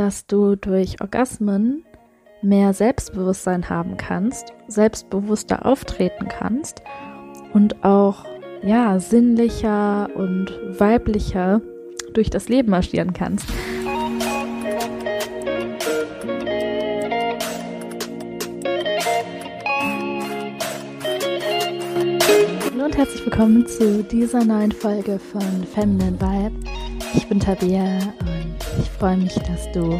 dass du durch Orgasmen mehr Selbstbewusstsein haben kannst, selbstbewusster auftreten kannst und auch ja, sinnlicher und weiblicher durch das Leben marschieren kannst. und herzlich willkommen zu dieser neuen Folge von Feminine Vibe. Ich bin Tabea und freue mich, dass du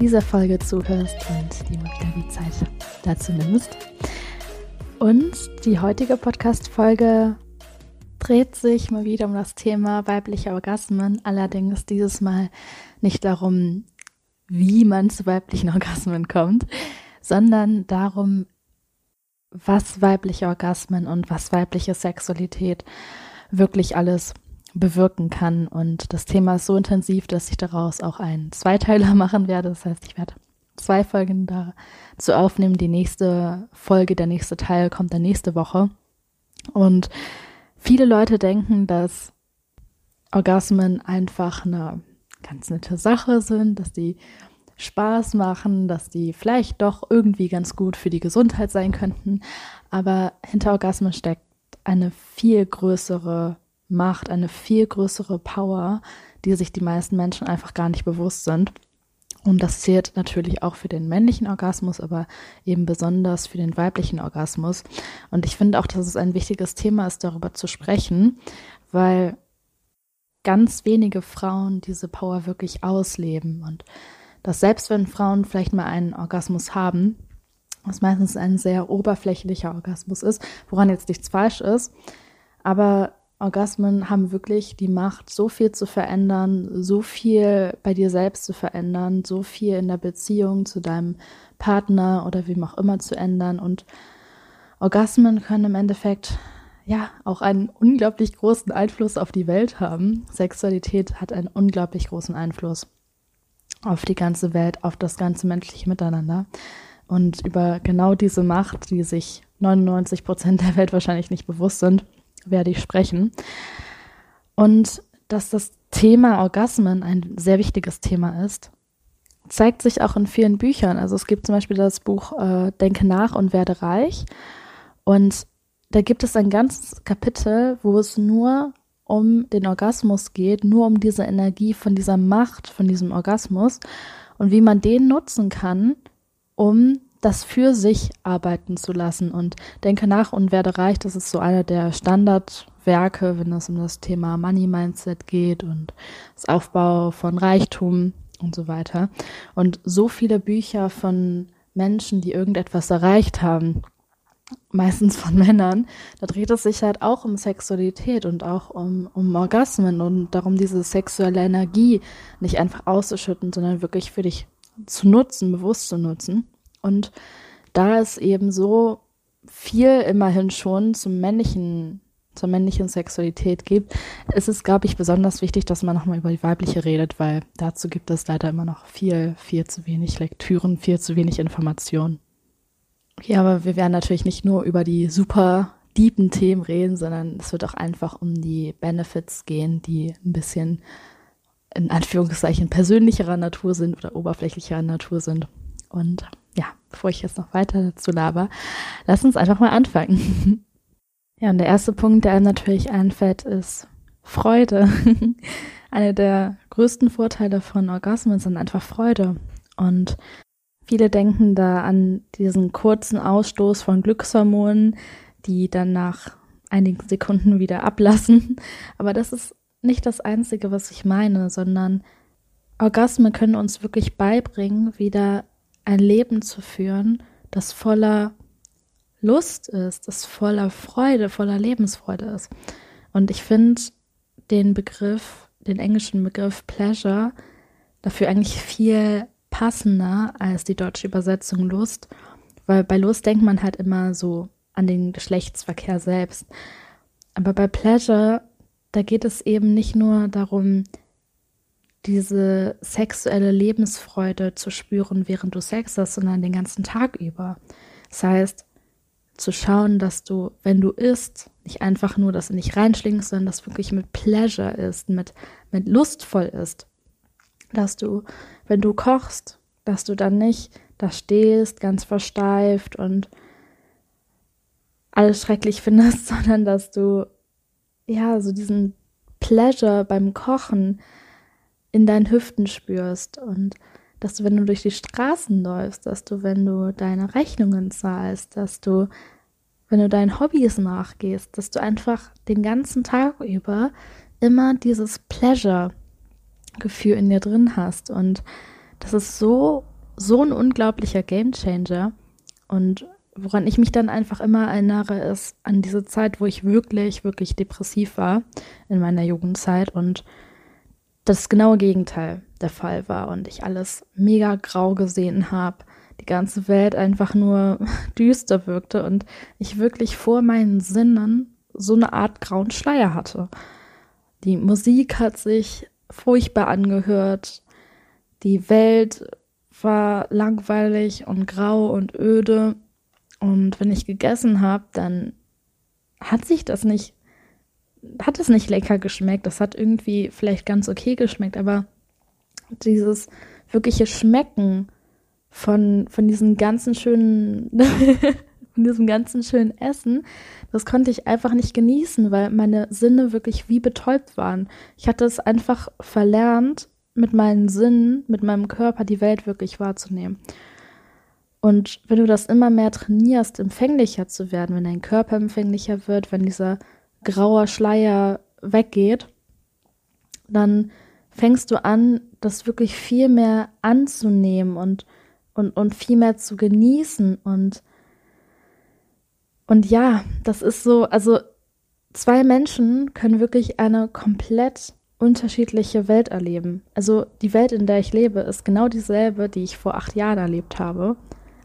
dieser Folge zuhörst und dir mal wieder die Zeit dazu nimmst. Und die heutige Podcast-Folge dreht sich mal wieder um das Thema weibliche Orgasmen. Allerdings dieses Mal nicht darum, wie man zu weiblichen Orgasmen kommt, sondern darum, was weibliche Orgasmen und was weibliche Sexualität wirklich alles bewirken kann. Und das Thema ist so intensiv, dass ich daraus auch einen Zweiteiler machen werde. Das heißt, ich werde zwei Folgen dazu aufnehmen. Die nächste Folge, der nächste Teil kommt dann nächste Woche. Und viele Leute denken, dass Orgasmen einfach eine ganz nette Sache sind, dass die Spaß machen, dass die vielleicht doch irgendwie ganz gut für die Gesundheit sein könnten. Aber hinter Orgasmen steckt eine viel größere Macht, eine viel größere Power, die sich die meisten Menschen einfach gar nicht bewusst sind. Und das zählt natürlich auch für den männlichen Orgasmus, aber eben besonders für den weiblichen Orgasmus. Und ich finde auch, dass es ein wichtiges Thema ist, darüber zu sprechen, weil ganz wenige Frauen diese Power wirklich ausleben. Und dass selbst wenn Frauen vielleicht mal einen Orgasmus haben, was meistens ein sehr oberflächlicher Orgasmus ist, woran jetzt nichts falsch ist, aber Orgasmen haben wirklich die Macht, so viel zu verändern, so viel bei dir selbst zu verändern, so viel in der Beziehung zu deinem Partner oder wem auch immer zu ändern. Und Orgasmen können im Endeffekt ja auch einen unglaublich großen Einfluss auf die Welt haben. Sexualität hat einen unglaublich großen Einfluss auf die ganze Welt, auf das ganze menschliche Miteinander. Und über genau diese Macht, die sich 99 Prozent der Welt wahrscheinlich nicht bewusst sind, werde ich sprechen. Und dass das Thema Orgasmen ein sehr wichtiges Thema ist, zeigt sich auch in vielen Büchern. Also es gibt zum Beispiel das Buch äh, Denke nach und werde reich. Und da gibt es ein ganzes Kapitel, wo es nur um den Orgasmus geht, nur um diese Energie von dieser Macht, von diesem Orgasmus und wie man den nutzen kann, um das für sich arbeiten zu lassen. Und denke nach und werde reich, das ist so einer der Standardwerke, wenn es um das Thema Money Mindset geht und das Aufbau von Reichtum und so weiter. Und so viele Bücher von Menschen, die irgendetwas erreicht haben, meistens von Männern, da dreht es sich halt auch um Sexualität und auch um, um Orgasmen und darum, diese sexuelle Energie nicht einfach auszuschütten, sondern wirklich für dich zu nutzen, bewusst zu nutzen. Und da es eben so viel immerhin schon zum männlichen, zur männlichen Sexualität gibt, ist es, glaube ich, besonders wichtig, dass man nochmal über die weibliche redet, weil dazu gibt es leider immer noch viel, viel zu wenig Lektüren, viel zu wenig Informationen. Ja, aber wir werden natürlich nicht nur über die super deepen Themen reden, sondern es wird auch einfach um die Benefits gehen, die ein bisschen in Anführungszeichen persönlicherer Natur sind oder oberflächlicherer Natur sind. Und bevor ich jetzt noch weiter dazu laber, lass uns einfach mal anfangen. ja, und der erste Punkt, der einem natürlich einfällt, ist Freude. Eine der größten Vorteile von Orgasmen sind einfach Freude. Und viele denken da an diesen kurzen Ausstoß von Glückshormonen, die dann nach einigen Sekunden wieder ablassen. Aber das ist nicht das Einzige, was ich meine, sondern Orgasmen können uns wirklich beibringen, wieder ein Leben zu führen, das voller Lust ist, das voller Freude, voller Lebensfreude ist. Und ich finde den Begriff, den englischen Begriff Pleasure dafür eigentlich viel passender als die deutsche Übersetzung Lust, weil bei Lust denkt man halt immer so an den Geschlechtsverkehr selbst. Aber bei Pleasure, da geht es eben nicht nur darum, diese sexuelle Lebensfreude zu spüren, während du Sex hast, sondern den ganzen Tag über. Das heißt, zu schauen, dass du, wenn du isst, nicht einfach nur das in dich reinschlingst, sondern das wirklich mit Pleasure ist, mit, mit lustvoll ist. dass du, wenn du kochst, dass du dann nicht da stehst, ganz versteift und alles schrecklich findest, sondern dass du ja so diesen Pleasure beim Kochen in deinen Hüften spürst und dass du, wenn du durch die Straßen läufst, dass du, wenn du deine Rechnungen zahlst, dass du, wenn du deinen Hobbys nachgehst, dass du einfach den ganzen Tag über immer dieses Pleasure-Gefühl in dir drin hast. Und das ist so, so ein unglaublicher Gamechanger. Und woran ich mich dann einfach immer erinnere, ist an diese Zeit, wo ich wirklich, wirklich depressiv war in meiner Jugendzeit und das genaue Gegenteil der Fall war und ich alles mega grau gesehen habe, die ganze Welt einfach nur düster wirkte und ich wirklich vor meinen Sinnen so eine Art grauen Schleier hatte. Die Musik hat sich furchtbar angehört, die Welt war langweilig und grau und öde und wenn ich gegessen habe, dann hat sich das nicht, hat es nicht lecker geschmeckt. Das hat irgendwie vielleicht ganz okay geschmeckt, aber dieses wirkliche Schmecken von, von diesem ganzen schönen, von diesem ganzen schönen Essen, das konnte ich einfach nicht genießen, weil meine Sinne wirklich wie betäubt waren. Ich hatte es einfach verlernt, mit meinen Sinnen, mit meinem Körper die Welt wirklich wahrzunehmen. Und wenn du das immer mehr trainierst, empfänglicher zu werden, wenn dein Körper empfänglicher wird, wenn dieser graue Schleier weggeht, dann fängst du an, das wirklich viel mehr anzunehmen und, und, und viel mehr zu genießen. Und, und ja, das ist so, also zwei Menschen können wirklich eine komplett unterschiedliche Welt erleben. Also die Welt, in der ich lebe, ist genau dieselbe, die ich vor acht Jahren erlebt habe.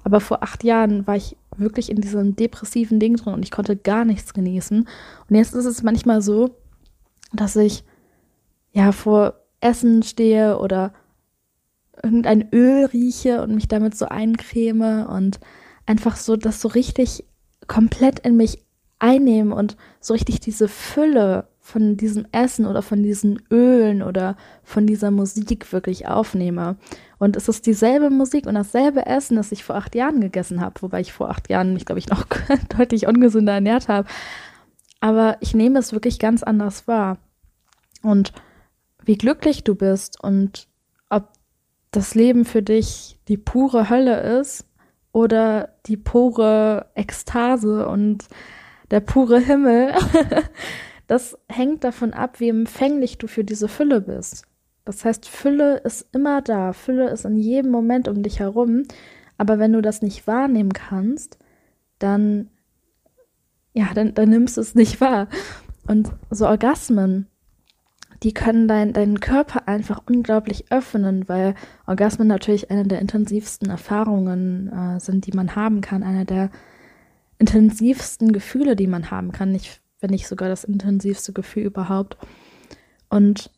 Aber vor acht Jahren war ich wirklich in diesem depressiven Ding drin und ich konnte gar nichts genießen. Und jetzt ist es manchmal so, dass ich ja vor Essen stehe oder irgendein Öl rieche und mich damit so eincreme und einfach so das so richtig komplett in mich einnehme und so richtig diese Fülle von diesem Essen oder von diesen Ölen oder von dieser Musik wirklich aufnehme. Und es ist dieselbe Musik und dasselbe Essen, das ich vor acht Jahren gegessen habe, wobei ich vor acht Jahren mich, glaube ich, noch deutlich ungesünder ernährt habe. Aber ich nehme es wirklich ganz anders wahr. Und wie glücklich du bist und ob das Leben für dich die pure Hölle ist oder die pure Ekstase und der pure Himmel. Das hängt davon ab, wie empfänglich du für diese Fülle bist. Das heißt, Fülle ist immer da. Fülle ist in jedem Moment um dich herum. Aber wenn du das nicht wahrnehmen kannst, dann, ja, dann, dann nimmst du es nicht wahr. Und so Orgasmen, die können dein, deinen Körper einfach unglaublich öffnen, weil Orgasmen natürlich eine der intensivsten Erfahrungen äh, sind, die man haben kann, eine der intensivsten Gefühle, die man haben kann. Ich wenn nicht sogar das intensivste Gefühl überhaupt. Und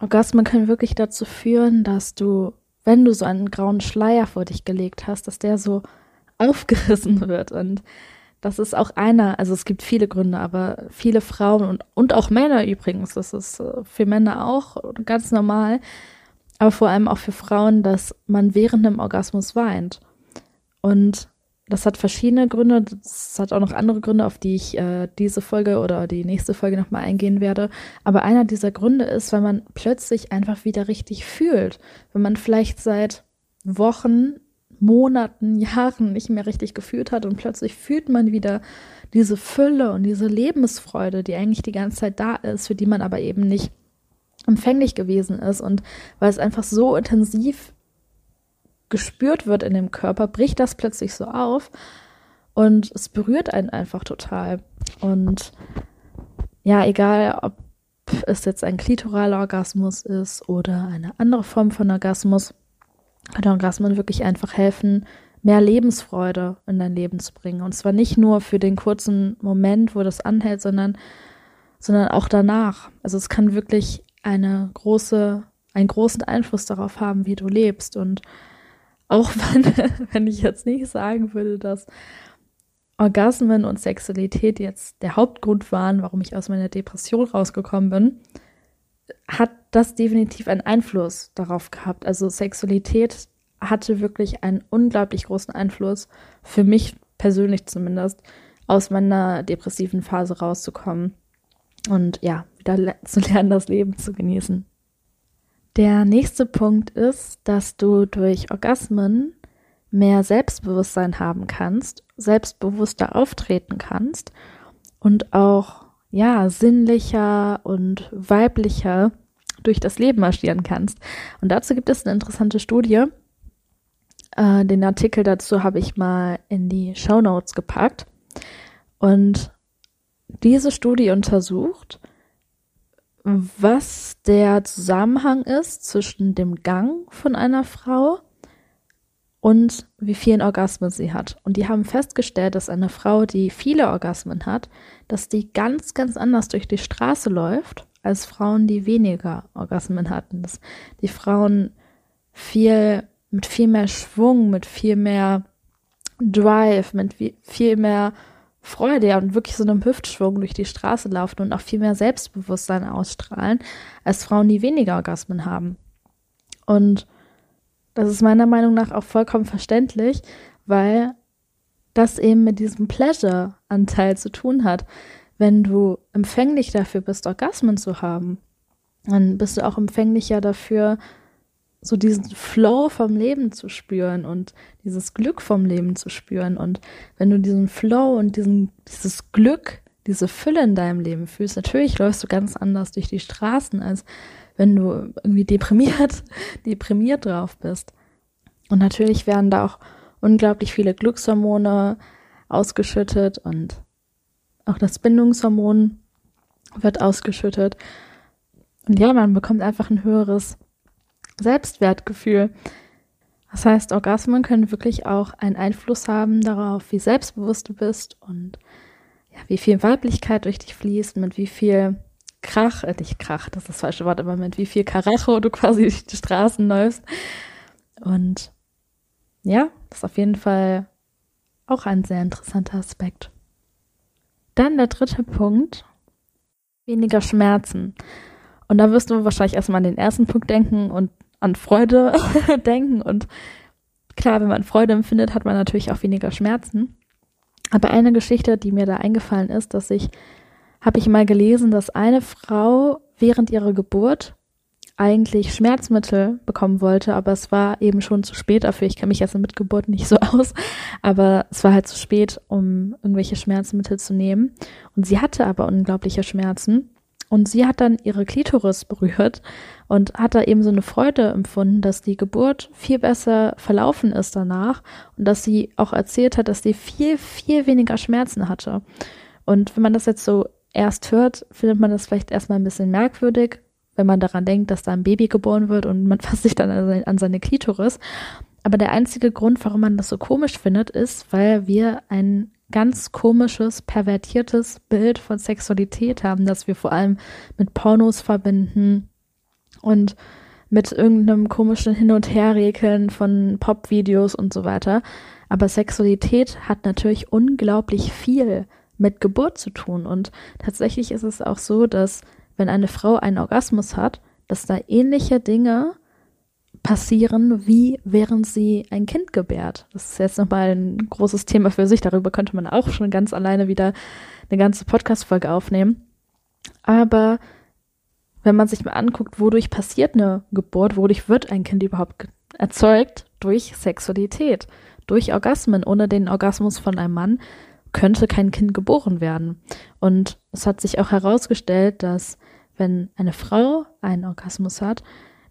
Orgasmen können wirklich dazu führen, dass du, wenn du so einen grauen Schleier vor dich gelegt hast, dass der so aufgerissen wird. Und das ist auch einer, also es gibt viele Gründe, aber viele Frauen und, und auch Männer übrigens, das ist äh, für Männer auch ganz normal, aber vor allem auch für Frauen, dass man während dem Orgasmus weint. Und das hat verschiedene Gründe. Das hat auch noch andere Gründe, auf die ich äh, diese Folge oder die nächste Folge nochmal eingehen werde. Aber einer dieser Gründe ist, weil man plötzlich einfach wieder richtig fühlt. Wenn man vielleicht seit Wochen, Monaten, Jahren nicht mehr richtig gefühlt hat und plötzlich fühlt man wieder diese Fülle und diese Lebensfreude, die eigentlich die ganze Zeit da ist, für die man aber eben nicht empfänglich gewesen ist und weil es einfach so intensiv gespürt wird in dem Körper, bricht das plötzlich so auf und es berührt einen einfach total. Und ja, egal ob es jetzt ein klitoraler Orgasmus ist oder eine andere Form von Orgasmus, kann Orgasmen wirklich einfach helfen, mehr Lebensfreude in dein Leben zu bringen. Und zwar nicht nur für den kurzen Moment, wo das anhält, sondern, sondern auch danach. Also es kann wirklich eine große, einen großen Einfluss darauf haben, wie du lebst. Und auch wenn, wenn ich jetzt nicht sagen würde, dass Orgasmen und Sexualität jetzt der Hauptgrund waren, warum ich aus meiner Depression rausgekommen bin, hat das definitiv einen Einfluss darauf gehabt. Also Sexualität hatte wirklich einen unglaublich großen Einfluss, für mich persönlich zumindest, aus meiner depressiven Phase rauszukommen und ja, wieder zu lernen, das Leben zu genießen. Der nächste Punkt ist, dass du durch Orgasmen mehr Selbstbewusstsein haben kannst, selbstbewusster auftreten kannst und auch ja sinnlicher und weiblicher durch das Leben marschieren kannst. Und dazu gibt es eine interessante Studie. Äh, den Artikel dazu habe ich mal in die Show Notes gepackt. Und diese Studie untersucht, was der Zusammenhang ist zwischen dem Gang von einer Frau und wie vielen Orgasmen sie hat. Und die haben festgestellt, dass eine Frau, die viele Orgasmen hat, dass die ganz, ganz anders durch die Straße läuft als Frauen, die weniger Orgasmen hatten. Dass die Frauen viel, mit viel mehr Schwung, mit viel mehr Drive, mit viel mehr Freude und wirklich so einem Hüftschwung durch die Straße laufen und auch viel mehr Selbstbewusstsein ausstrahlen, als Frauen, die weniger Orgasmen haben. Und das ist meiner Meinung nach auch vollkommen verständlich, weil das eben mit diesem Pleasure-Anteil zu tun hat. Wenn du empfänglich dafür bist, Orgasmen zu haben, dann bist du auch empfänglicher dafür, so diesen Flow vom Leben zu spüren und dieses Glück vom Leben zu spüren. Und wenn du diesen Flow und diesen, dieses Glück, diese Fülle in deinem Leben fühlst, natürlich läufst du ganz anders durch die Straßen, als wenn du irgendwie deprimiert, deprimiert drauf bist. Und natürlich werden da auch unglaublich viele Glückshormone ausgeschüttet und auch das Bindungshormon wird ausgeschüttet. Und ja, man bekommt einfach ein höheres Selbstwertgefühl. Das heißt, Orgasmen können wirklich auch einen Einfluss haben darauf, wie selbstbewusst du bist und ja, wie viel Weiblichkeit durch dich fließt, mit wie viel Krach, äh, nicht Krach, das ist das falsche Wort, aber mit wie viel Karacho du quasi durch die Straßen läufst. Und ja, das ist auf jeden Fall auch ein sehr interessanter Aspekt. Dann der dritte Punkt, weniger Schmerzen. Und da wirst du wahrscheinlich erstmal an den ersten Punkt denken und an Freude denken. Und klar, wenn man Freude empfindet, hat man natürlich auch weniger Schmerzen. Aber eine Geschichte, die mir da eingefallen ist, dass ich, habe ich mal gelesen, dass eine Frau während ihrer Geburt eigentlich Schmerzmittel bekommen wollte, aber es war eben schon zu spät dafür. Ich kenne mich jetzt mit Geburt nicht so aus, aber es war halt zu spät, um irgendwelche Schmerzmittel zu nehmen. Und sie hatte aber unglaubliche Schmerzen. Und sie hat dann ihre Klitoris berührt und hat da eben so eine Freude empfunden, dass die Geburt viel besser verlaufen ist danach und dass sie auch erzählt hat, dass sie viel, viel weniger Schmerzen hatte. Und wenn man das jetzt so erst hört, findet man das vielleicht erstmal ein bisschen merkwürdig, wenn man daran denkt, dass da ein Baby geboren wird und man fasst sich dann an seine Klitoris. Aber der einzige Grund, warum man das so komisch findet, ist, weil wir ein ganz komisches, pervertiertes Bild von Sexualität haben, das wir vor allem mit Pornos verbinden und mit irgendeinem komischen Hin- und Herrekeln von Popvideos und so weiter. Aber Sexualität hat natürlich unglaublich viel mit Geburt zu tun. Und tatsächlich ist es auch so, dass wenn eine Frau einen Orgasmus hat, dass da ähnliche Dinge passieren, wie während sie ein Kind gebärt. Das ist jetzt nochmal ein großes Thema für sich. Darüber könnte man auch schon ganz alleine wieder eine ganze Podcast-Folge aufnehmen. Aber wenn man sich mal anguckt, wodurch passiert eine Geburt, wodurch wird ein Kind überhaupt erzeugt? Durch Sexualität, durch Orgasmen. Ohne den Orgasmus von einem Mann könnte kein Kind geboren werden. Und es hat sich auch herausgestellt, dass wenn eine Frau einen Orgasmus hat,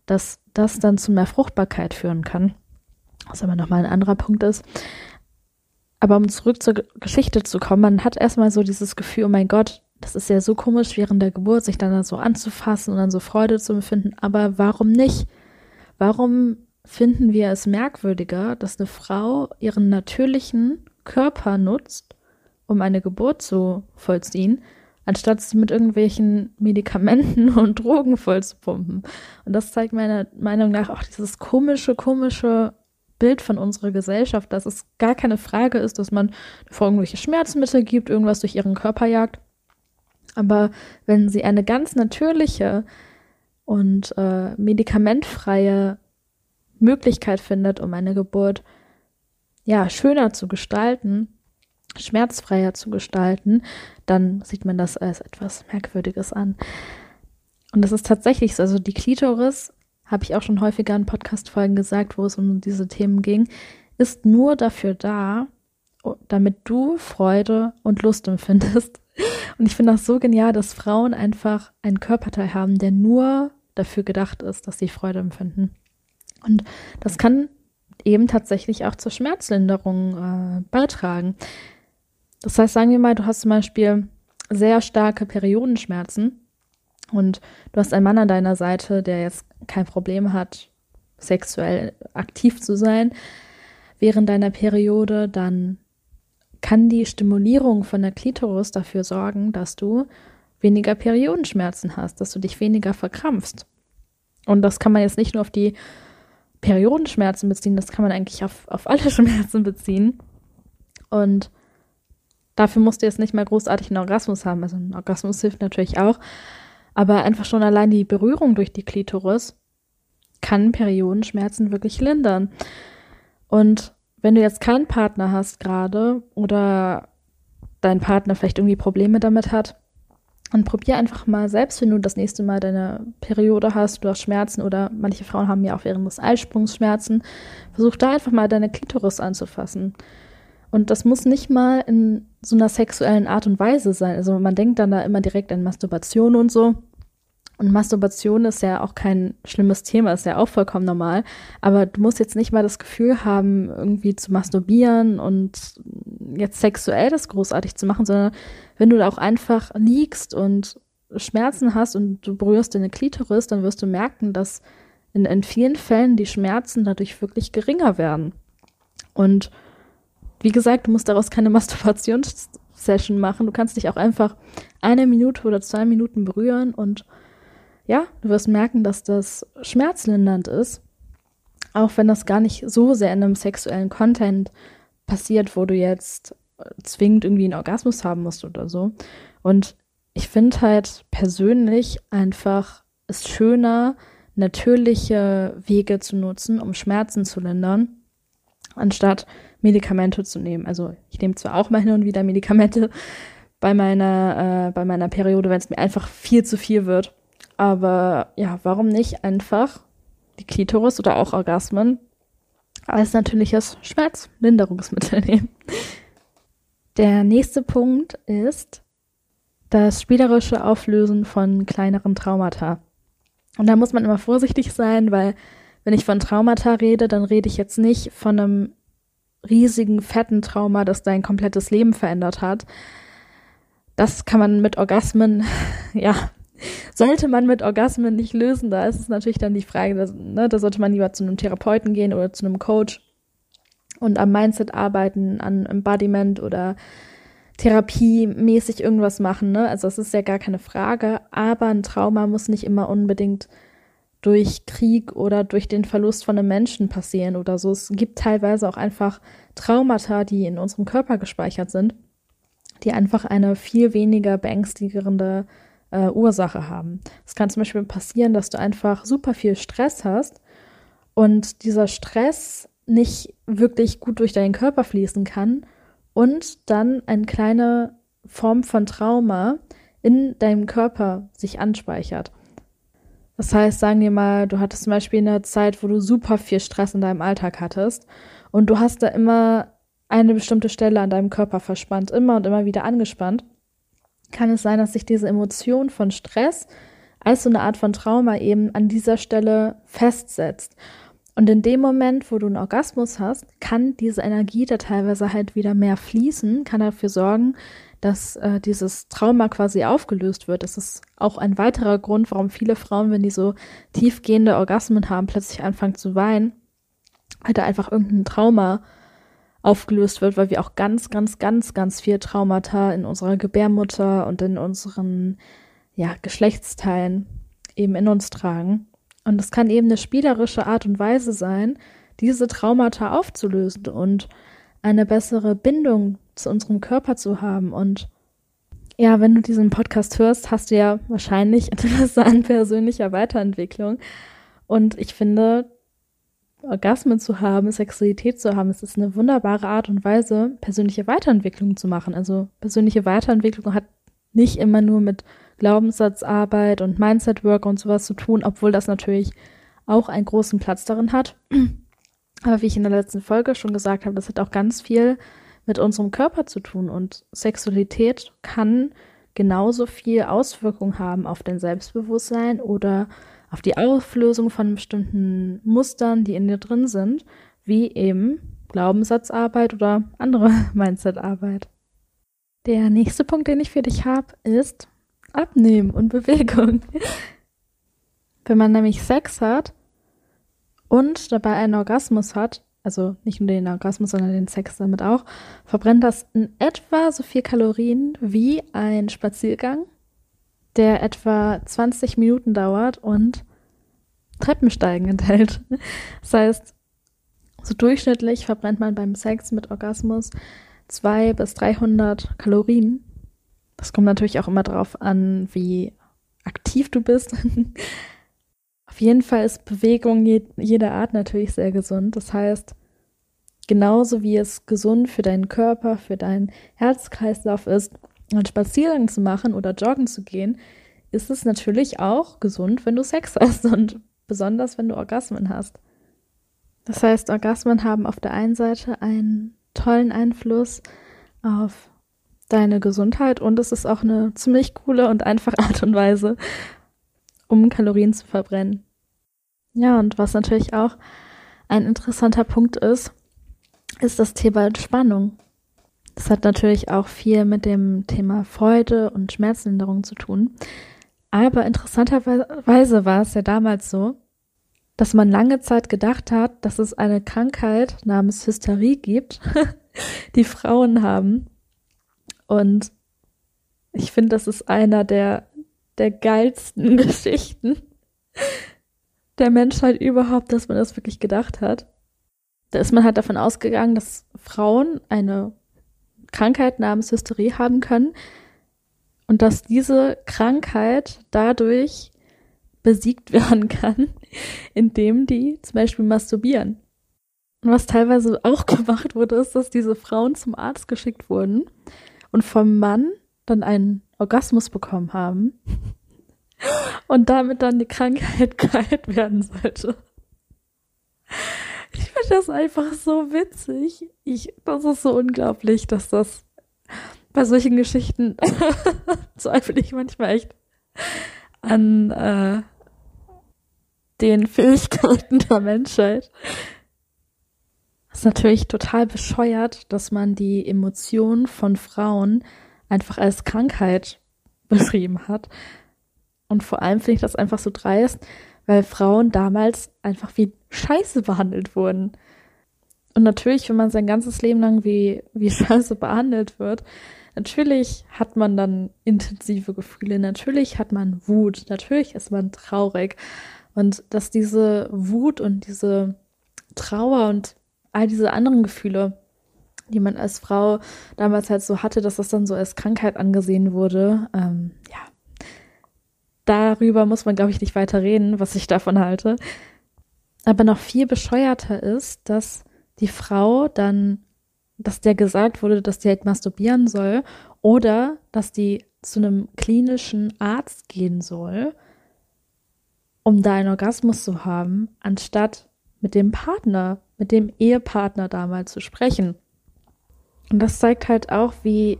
dass das dann zu mehr Fruchtbarkeit führen kann. Was aber nochmal ein anderer Punkt ist. Aber um zurück zur Geschichte zu kommen, man hat erstmal so dieses Gefühl, oh mein Gott, das ist ja so komisch während der Geburt, sich dann so anzufassen und dann so Freude zu empfinden. Aber warum nicht? Warum finden wir es merkwürdiger, dass eine Frau ihren natürlichen Körper nutzt, um eine Geburt zu vollziehen, anstatt sie mit irgendwelchen Medikamenten und Drogen vollzupumpen. Und das zeigt meiner Meinung nach auch dieses komische, komische Bild von unserer Gesellschaft, dass es gar keine Frage ist, dass man vor irgendwelche Schmerzmittel gibt, irgendwas durch ihren Körper jagt. Aber wenn sie eine ganz natürliche und äh, medikamentfreie Möglichkeit findet, um eine Geburt ja schöner zu gestalten, schmerzfreier zu gestalten, dann sieht man das als etwas Merkwürdiges an. Und das ist tatsächlich so. Also die Klitoris, habe ich auch schon häufiger in Podcast-Folgen gesagt, wo es um diese Themen ging, ist nur dafür da, damit du Freude und Lust empfindest. Und ich finde das so genial, dass Frauen einfach einen Körperteil haben, der nur dafür gedacht ist, dass sie Freude empfinden. Und das kann eben tatsächlich auch zur Schmerzlinderung äh, beitragen. Das heißt, sagen wir mal, du hast zum Beispiel sehr starke Periodenschmerzen und du hast einen Mann an deiner Seite, der jetzt kein Problem hat, sexuell aktiv zu sein während deiner Periode, dann kann die Stimulierung von der Klitoris dafür sorgen, dass du weniger Periodenschmerzen hast, dass du dich weniger verkrampfst. Und das kann man jetzt nicht nur auf die Periodenschmerzen beziehen, das kann man eigentlich auf, auf alle Schmerzen beziehen. Und dafür musst du jetzt nicht mal großartig einen Orgasmus haben. Also ein Orgasmus hilft natürlich auch. Aber einfach schon allein die Berührung durch die Klitoris kann Periodenschmerzen wirklich lindern. Und wenn du jetzt keinen Partner hast gerade oder dein Partner vielleicht irgendwie Probleme damit hat, dann probier einfach mal selbst, wenn du das nächste Mal deine Periode hast, du hast Schmerzen oder manche Frauen haben ja auch während des Eisprungs Schmerzen, versuch da einfach mal deine Klitoris anzufassen. Und das muss nicht mal in so einer sexuellen Art und Weise sein. Also man denkt dann da immer direkt an Masturbation und so. Und Masturbation ist ja auch kein schlimmes Thema, ist ja auch vollkommen normal. Aber du musst jetzt nicht mal das Gefühl haben, irgendwie zu masturbieren und jetzt sexuell das großartig zu machen, sondern wenn du da auch einfach liegst und Schmerzen hast und du berührst deine Klitoris, dann wirst du merken, dass in, in vielen Fällen die Schmerzen dadurch wirklich geringer werden. Und wie gesagt, du musst daraus keine Masturbationssession machen. Du kannst dich auch einfach eine Minute oder zwei Minuten berühren und ja, du wirst merken, dass das schmerzlindernd ist. Auch wenn das gar nicht so sehr in einem sexuellen Content passiert, wo du jetzt zwingend irgendwie einen Orgasmus haben musst oder so. Und ich finde halt persönlich einfach es schöner, natürliche Wege zu nutzen, um Schmerzen zu lindern, anstatt Medikamente zu nehmen. Also ich nehme zwar auch mal hin und wieder Medikamente bei meiner, äh, bei meiner Periode, wenn es mir einfach viel zu viel wird. Aber ja, warum nicht einfach die Klitoris oder auch Orgasmen als natürliches Schmerzlinderungsmittel nehmen? Der nächste Punkt ist das spielerische Auflösen von kleineren Traumata. Und da muss man immer vorsichtig sein, weil wenn ich von Traumata rede, dann rede ich jetzt nicht von einem riesigen, fetten Trauma, das dein komplettes Leben verändert hat. Das kann man mit Orgasmen, ja, sollte man mit Orgasmen nicht lösen. Da ist es natürlich dann die Frage, dass, ne, da sollte man lieber zu einem Therapeuten gehen oder zu einem Coach und am Mindset arbeiten, an Embodiment oder therapiemäßig irgendwas machen. Ne? Also das ist ja gar keine Frage. Aber ein Trauma muss nicht immer unbedingt durch Krieg oder durch den Verlust von einem Menschen passieren oder so. Es gibt teilweise auch einfach Traumata, die in unserem Körper gespeichert sind, die einfach eine viel weniger beängstigende äh, Ursache haben. Es kann zum Beispiel passieren, dass du einfach super viel Stress hast und dieser Stress nicht wirklich gut durch deinen Körper fließen kann und dann eine kleine Form von Trauma in deinem Körper sich anspeichert. Das heißt, sagen wir mal, du hattest zum Beispiel eine Zeit, wo du super viel Stress in deinem Alltag hattest und du hast da immer eine bestimmte Stelle an deinem Körper verspannt, immer und immer wieder angespannt, kann es sein, dass sich diese Emotion von Stress als so eine Art von Trauma eben an dieser Stelle festsetzt. Und in dem Moment, wo du einen Orgasmus hast, kann diese Energie da teilweise halt wieder mehr fließen, kann dafür sorgen, dass äh, dieses Trauma quasi aufgelöst wird. Das ist auch ein weiterer Grund, warum viele Frauen, wenn die so tiefgehende Orgasmen haben, plötzlich anfangen zu weinen, weil da einfach irgendein Trauma aufgelöst wird, weil wir auch ganz, ganz, ganz, ganz viel Traumata in unserer Gebärmutter und in unseren ja, Geschlechtsteilen eben in uns tragen. Und es kann eben eine spielerische Art und Weise sein, diese Traumata aufzulösen und eine bessere Bindung zu unserem Körper zu haben und Ja, wenn du diesen Podcast hörst, hast du ja wahrscheinlich Interesse an persönlicher Weiterentwicklung. Und ich finde, Orgasmen zu haben, Sexualität zu haben, es ist eine wunderbare Art und Weise, persönliche Weiterentwicklung zu machen. Also persönliche Weiterentwicklung hat nicht immer nur mit Glaubenssatzarbeit und Mindset-Work und sowas zu tun, obwohl das natürlich auch einen großen Platz darin hat. Aber wie ich in der letzten Folge schon gesagt habe, das hat auch ganz viel mit unserem Körper zu tun und Sexualität kann genauso viel Auswirkung haben auf dein Selbstbewusstsein oder auf die Auflösung von bestimmten Mustern, die in dir drin sind, wie eben Glaubenssatzarbeit oder andere Mindsetarbeit. Der nächste Punkt, den ich für dich habe, ist Abnehmen und Bewegung. Wenn man nämlich Sex hat und dabei einen Orgasmus hat, also nicht nur den Orgasmus, sondern den Sex damit auch, verbrennt das in etwa so viel Kalorien wie ein Spaziergang, der etwa 20 Minuten dauert und Treppensteigen enthält. Das heißt, so durchschnittlich verbrennt man beim Sex mit Orgasmus 200 bis 300 Kalorien. Das kommt natürlich auch immer darauf an, wie aktiv du bist. Auf jeden Fall ist Bewegung je, jeder Art natürlich sehr gesund. Das heißt, genauso wie es gesund für deinen Körper, für deinen Herzkreislauf ist, einen Spaziergang zu machen oder joggen zu gehen, ist es natürlich auch gesund, wenn du Sex hast und besonders wenn du Orgasmen hast. Das heißt, Orgasmen haben auf der einen Seite einen tollen Einfluss auf deine Gesundheit und es ist auch eine ziemlich coole und einfache Art und Weise, um Kalorien zu verbrennen. Ja, und was natürlich auch ein interessanter Punkt ist, ist das Thema Entspannung. Das hat natürlich auch viel mit dem Thema Freude und Schmerzlinderung zu tun. Aber interessanterweise war es ja damals so, dass man lange Zeit gedacht hat, dass es eine Krankheit namens Hysterie gibt, die Frauen haben. Und ich finde, das ist einer der, der geilsten Geschichten der Menschheit überhaupt, dass man das wirklich gedacht hat. Da ist man halt davon ausgegangen, dass Frauen eine Krankheit namens Hysterie haben können und dass diese Krankheit dadurch besiegt werden kann, indem die zum Beispiel masturbieren. Und was teilweise auch gemacht wurde, ist, dass diese Frauen zum Arzt geschickt wurden und vom Mann dann einen Orgasmus bekommen haben und damit dann die Krankheit geheilt werden sollte. Ich finde das einfach so witzig. Ich, das ist so unglaublich, dass das bei solchen Geschichten zweifle ich manchmal echt an äh, den Fähigkeiten der Menschheit. Das ist natürlich total bescheuert, dass man die Emotionen von Frauen einfach als Krankheit beschrieben hat. Und vor allem finde ich das einfach so dreist, weil Frauen damals einfach wie Scheiße behandelt wurden. Und natürlich, wenn man sein ganzes Leben lang wie, wie Scheiße behandelt wird, natürlich hat man dann intensive Gefühle, natürlich hat man Wut, natürlich ist man traurig. Und dass diese Wut und diese Trauer und all diese anderen Gefühle, die man als Frau damals halt so hatte, dass das dann so als Krankheit angesehen wurde, ähm, ja, darüber muss man, glaube ich, nicht weiter reden, was ich davon halte. Aber noch viel bescheuerter ist, dass die Frau dann, dass der gesagt wurde, dass die halt masturbieren soll oder dass die zu einem klinischen Arzt gehen soll, um da einen Orgasmus zu haben, anstatt mit dem Partner, mit dem Ehepartner damals zu sprechen. Und das zeigt halt auch, wie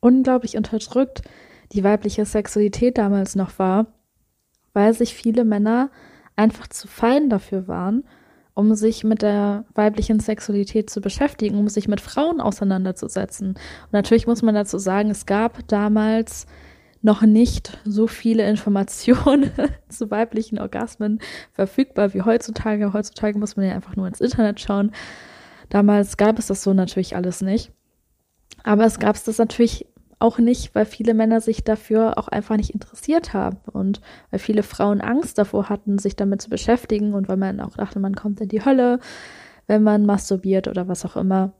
unglaublich unterdrückt die weibliche Sexualität damals noch war, weil sich viele Männer einfach zu fein dafür waren, um sich mit der weiblichen Sexualität zu beschäftigen, um sich mit Frauen auseinanderzusetzen. Und natürlich muss man dazu sagen, es gab damals noch nicht so viele Informationen zu weiblichen Orgasmen verfügbar wie heutzutage. Heutzutage muss man ja einfach nur ins Internet schauen. Damals gab es das so natürlich alles nicht. Aber es gab es das natürlich auch nicht, weil viele Männer sich dafür auch einfach nicht interessiert haben und weil viele Frauen Angst davor hatten, sich damit zu beschäftigen und weil man auch dachte, man kommt in die Hölle, wenn man masturbiert oder was auch immer.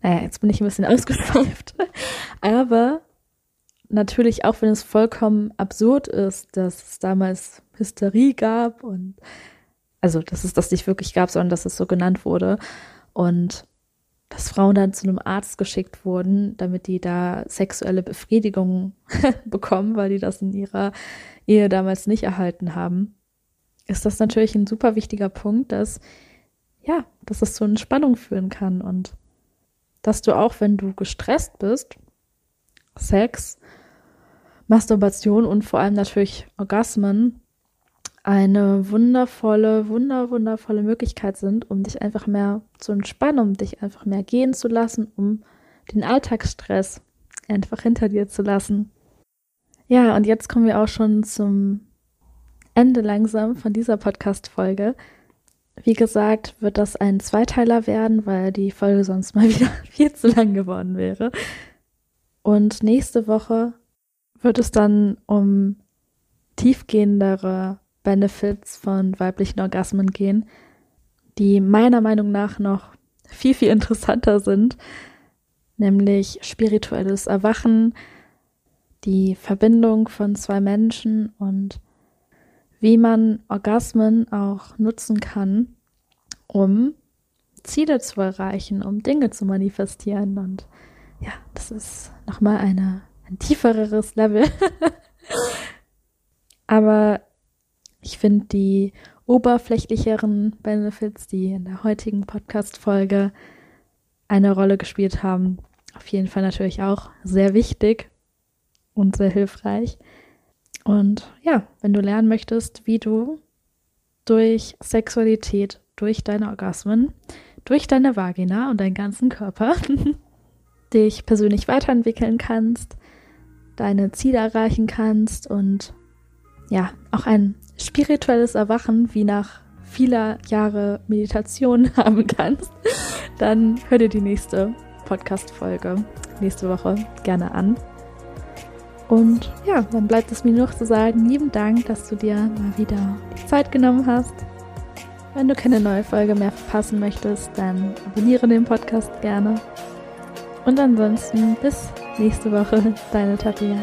Naja, jetzt bin ich ein bisschen ausgeschweift. Aber natürlich, auch wenn es vollkommen absurd ist, dass es damals Hysterie gab und also, dass es das nicht wirklich gab, sondern dass es so genannt wurde und dass Frauen dann zu einem Arzt geschickt wurden, damit die da sexuelle Befriedigung bekommen, weil die das in ihrer Ehe damals nicht erhalten haben, ist das natürlich ein super wichtiger Punkt, dass ja, dass es zu Entspannung führen kann. Und dass du auch, wenn du gestresst bist, Sex, Masturbation und vor allem natürlich Orgasmen eine wundervolle, wunder, wundervolle Möglichkeit sind, um dich einfach mehr zu entspannen, um dich einfach mehr gehen zu lassen, um den Alltagsstress einfach hinter dir zu lassen. Ja, und jetzt kommen wir auch schon zum Ende langsam von dieser Podcast-Folge. Wie gesagt, wird das ein Zweiteiler werden, weil die Folge sonst mal wieder viel zu lang geworden wäre. Und nächste Woche wird es dann um tiefgehendere Benefits von weiblichen Orgasmen gehen, die meiner Meinung nach noch viel, viel interessanter sind, nämlich spirituelles Erwachen, die Verbindung von zwei Menschen und wie man Orgasmen auch nutzen kann, um Ziele zu erreichen, um Dinge zu manifestieren. Und ja, das ist nochmal eine, ein tiefereres Level. Aber ich finde die oberflächlicheren Benefits, die in der heutigen Podcast-Folge eine Rolle gespielt haben, auf jeden Fall natürlich auch sehr wichtig und sehr hilfreich. Und ja, wenn du lernen möchtest, wie du durch Sexualität, durch deine Orgasmen, durch deine Vagina und deinen ganzen Körper dich persönlich weiterentwickeln kannst, deine Ziele erreichen kannst und ja, auch ein spirituelles Erwachen wie nach vieler Jahre Meditation haben kannst, dann hör dir die nächste Podcast-Folge nächste Woche gerne an. Und ja, dann bleibt es mir noch zu sagen, lieben Dank, dass du dir mal wieder die Zeit genommen hast. Wenn du keine neue Folge mehr verpassen möchtest, dann abonniere den Podcast gerne. Und ansonsten bis nächste Woche, deine Tabea.